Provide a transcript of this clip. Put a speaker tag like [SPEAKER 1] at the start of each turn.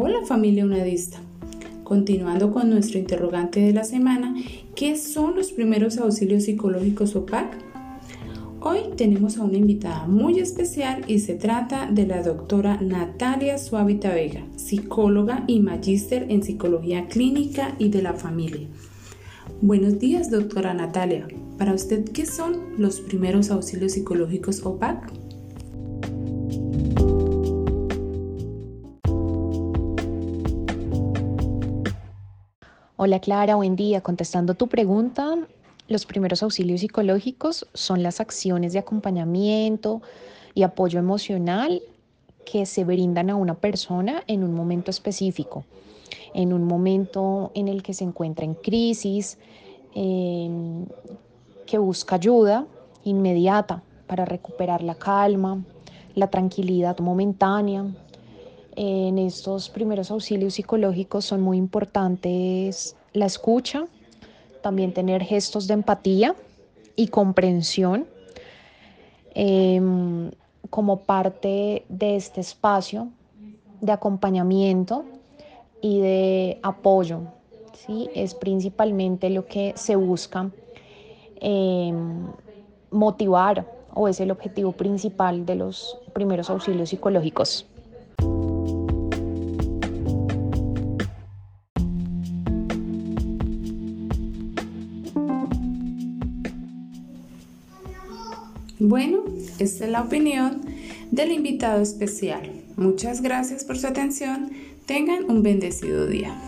[SPEAKER 1] Hola familia unadista. Continuando con nuestro interrogante de la semana, ¿qué son los primeros auxilios psicológicos OPAC? Hoy tenemos a una invitada muy especial y se trata de la doctora Natalia Suavita Vega, psicóloga y magíster en psicología clínica y de la familia. Buenos días, doctora Natalia. Para usted, ¿qué son los primeros auxilios psicológicos OPAC?
[SPEAKER 2] Hola Clara, buen día. Contestando tu pregunta, los primeros auxilios psicológicos son las acciones de acompañamiento y apoyo emocional que se brindan a una persona en un momento específico, en un momento en el que se encuentra en crisis, que busca ayuda inmediata para recuperar la calma, la tranquilidad momentánea, en estos primeros auxilios psicológicos son muy importantes la escucha, también tener gestos de empatía y comprensión em, como parte de este espacio de acompañamiento y de apoyo. ¿sí? Es principalmente lo que se busca em, motivar o es el objetivo principal de los primeros auxilios psicológicos.
[SPEAKER 1] Bueno, esta es la opinión del invitado especial. Muchas gracias por su atención. Tengan un bendecido día.